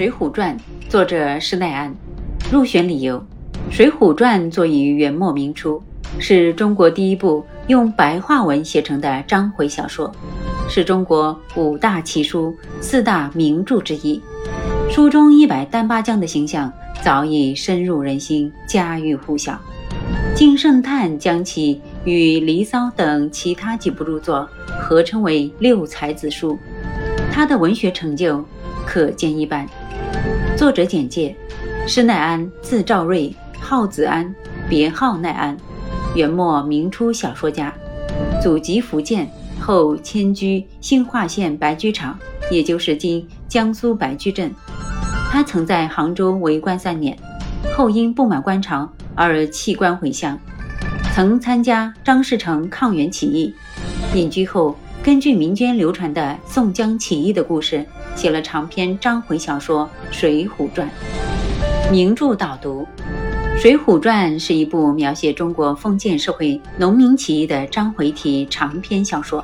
《水浒传》作者施耐庵，入选理由：《水浒传》作于元末明初，是中国第一部用白话文写成的章回小说，是中国五大奇书、四大名著之一。书中一百单八将的形象早已深入人心，家喻户晓。金圣叹将其与《离骚》等其他几部著作合称为六才子书，他的文学成就可见一斑。作者简介：施耐庵，字兆瑞，号子安，别号耐庵，元末明初小说家，祖籍福建，后迁居兴化县白驹场，也就是今江苏白驹镇。他曾在杭州为官三年，后因不满官场。而弃官回乡，曾参加张士诚抗元起义。隐居后，根据民间流传的宋江起义的故事，写了长篇章回小说《水浒传》。名著导读：《水浒传》是一部描写中国封建社会农民起义的章回体长篇小说。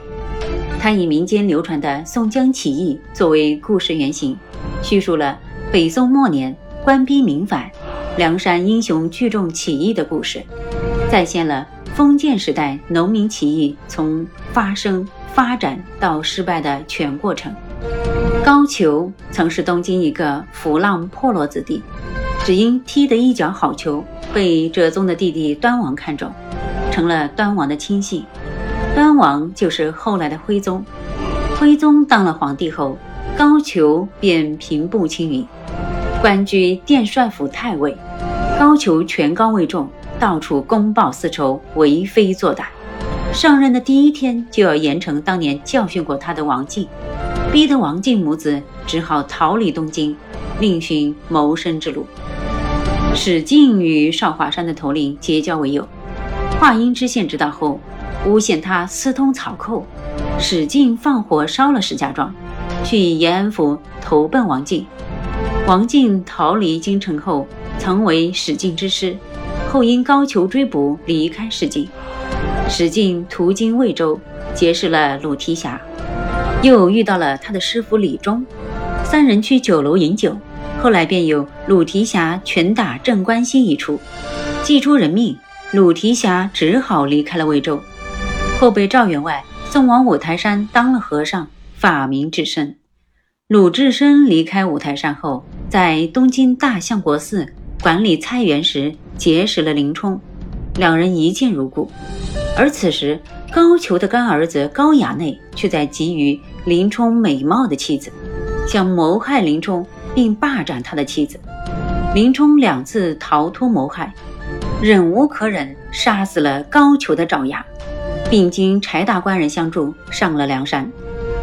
它以民间流传的宋江起义作为故事原型，叙述了北宋末年官逼民反。梁山英雄聚众起义的故事，再现了封建时代农民起义从发生、发展到失败的全过程。高俅曾是东京一个浮浪破落子弟，只因踢得一脚好球，被哲宗的弟弟端王看中，成了端王的亲信。端王就是后来的徽宗。徽宗当了皇帝后，高俅便平步青云，官居殿帅府太尉。高俅权高位重，到处公报私仇，为非作歹。上任的第一天就要严惩当年教训过他的王进，逼得王进母子只好逃离东京，另寻谋生之路。史进与少华山的头领结交为友，华阴知县知道后，诬陷他私通草寇，史进放火烧了石家庄，去延安府投奔王进。王进逃离京城后。曾为史进之师，后因高俅追捕离开史进。史进途经魏州，结识了鲁提辖，又遇到了他的师傅李忠，三人去酒楼饮酒，后来便有鲁提辖拳打镇关西一出，祭出人命，鲁提辖只好离开了魏州，后被赵员外送往五台山当了和尚，法名智深。鲁智深离开五台山后，在东京大相国寺。管理菜园时结识了林冲，两人一见如故。而此时高俅的干儿子高衙内却在觊觎林冲美貌的妻子，想谋害林冲并霸占他的妻子。林冲两次逃脱谋害，忍无可忍，杀死了高俅的爪牙，并经柴大官人相助上了梁山。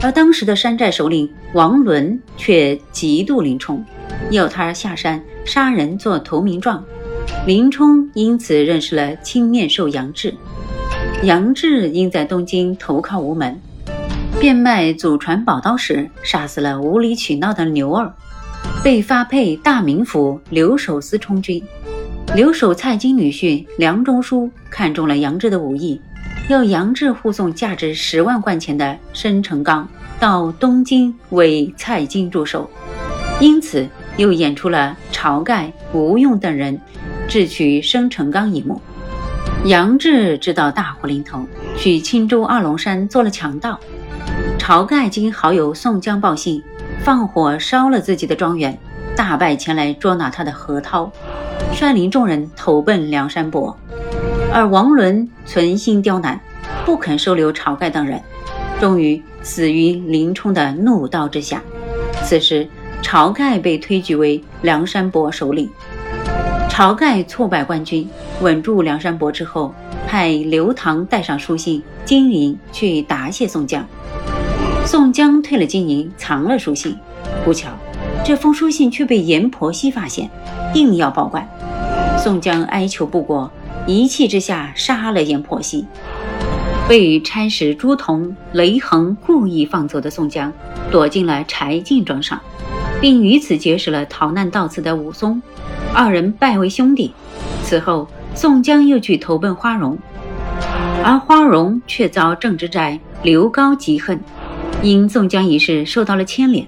而当时的山寨首领王伦却嫉妒林冲，要他下山。杀人做投名状，林冲因此认识了青面兽杨志。杨志因在东京投靠吴门，变卖祖传宝刀时杀死了无理取闹的牛二，被发配大名府留守司充军。留守蔡京女婿梁中书看中了杨志的武艺，要杨志护送价值十万贯钱的申成刚到东京为蔡京驻守，因此。又演出了晁盖、吴用等人智取生辰纲一幕。杨志知道大祸临头，去青州二龙山做了强盗。晁盖经好友宋江报信，放火烧了自己的庄园，大败前来捉拿他的何涛，率领众人投奔梁山伯。而王伦存心刁难，不肯收留晁盖等人，终于死于林冲的怒刀之下。此时。晁盖被推举为梁山伯首领。晁盖挫败官军，稳住梁山伯之后，派刘唐带上书信金银去答谢宋江。宋江退了金银，藏了书信。不巧，这封书信却被阎婆惜发现，硬要报官。宋江哀求不果，一气之下杀了阎婆惜。被差使朱仝、雷横故意放走的宋江，躲进了柴进庄上。并于此结识了逃难到此的武松，二人拜为兄弟。此后，宋江又去投奔花荣，而花荣却遭郑之寨刘高嫉恨，因宋江一事受到了牵连。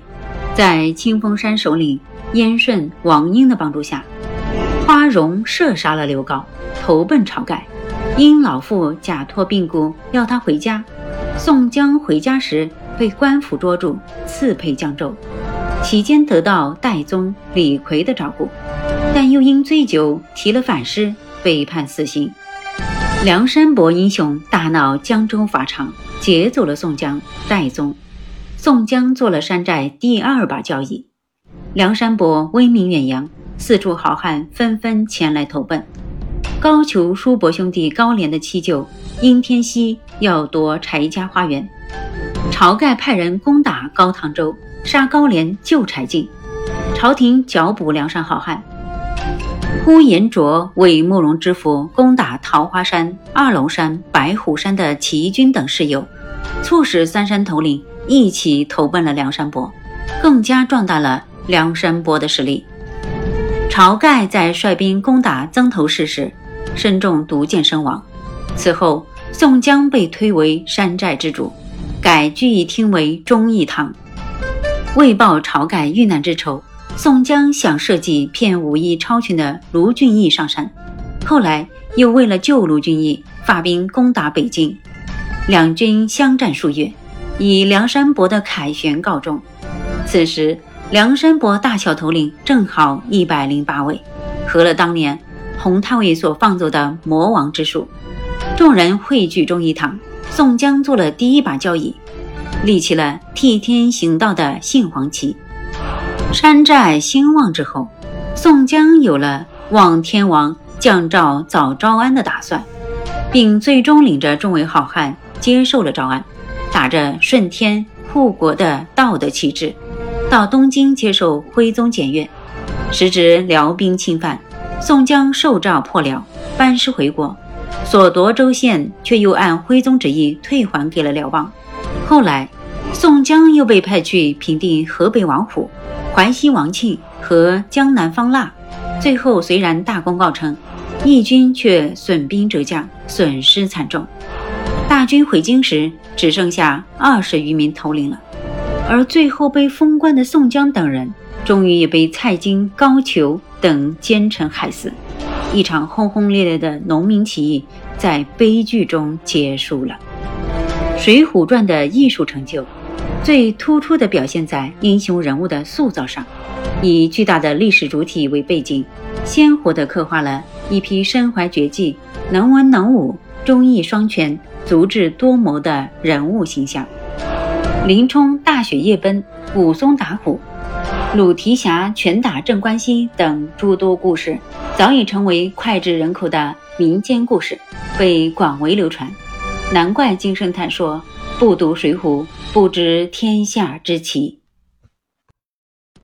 在清风山首领燕顺、王英的帮助下，花荣射杀了刘高，投奔晁盖。因老父假托病故，要他回家。宋江回家时被官府捉住，赐配江州，期间得到代宗李逵的照顾，但又因醉酒提了反诗，被判死刑。梁山伯英雄大闹江州法场，劫走了宋江、戴宗。宋江做了山寨第二把交椅，梁山伯威名远扬，四处好汉纷纷前来投奔。高俅叔伯兄弟高廉的七舅殷天锡要夺柴家花园，晁盖派人攻打高唐州，杀高廉救柴进。朝廷剿捕梁山好汉。呼延灼为慕容知府攻打桃花山、二龙山、白虎山的起义军等事由，促使三山头领。一起投奔了梁山伯，更加壮大了梁山伯的实力。晁盖在率兵攻打曾头市时，身中毒箭身亡。此后，宋江被推为山寨之主，改聚义厅为忠义堂。为报晁盖遇难之仇，宋江想设计骗武艺超群的卢俊义上山，后来又为了救卢俊义，发兵攻打北京，两军相战数月。以梁山伯的凯旋告终。此时，梁山伯大小头领正好一百零八位，合了当年洪太尉所放走的魔王之数。众人汇聚忠义堂，宋江做了第一把交椅，立起了替天行道的杏黄旗。山寨兴旺之后，宋江有了望天王降诏早招安的打算，并最终领着众位好汉接受了诏安。打着顺天护国的道德旗帜，到东京接受徽宗检阅。时值辽兵侵犯，宋江受诏破辽，班师回国，所夺州县却又按徽宗旨意退还给了辽邦。后来，宋江又被派去平定河北王虎、淮西王庆和江南方腊。最后虽然大功告成，义军却损兵折将，损失惨重。大军回京时，只剩下二十余名头领了。而最后被封官的宋江等人，终于也被蔡京、高俅等奸臣害死。一场轰轰烈烈的农民起义在悲剧中结束了。《水浒传》的艺术成就，最突出的表现在英雄人物的塑造上，以巨大的历史主体为背景，鲜活地刻画了一批身怀绝技、能文能武、忠义双全。足智多谋的人物形象，林冲大雪夜奔，武松打虎，鲁提辖拳打镇关西等诸多故事，早已成为脍炙人口的民间故事，被广为流传。难怪金圣叹说：“不读水浒，不知天下之奇。”